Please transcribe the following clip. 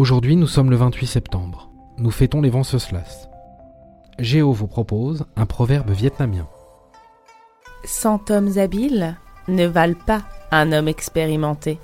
Aujourd'hui, nous sommes le 28 septembre. Nous fêtons les Venceslas. Géo vous propose un proverbe vietnamien. Cent hommes habiles ne valent pas un homme expérimenté.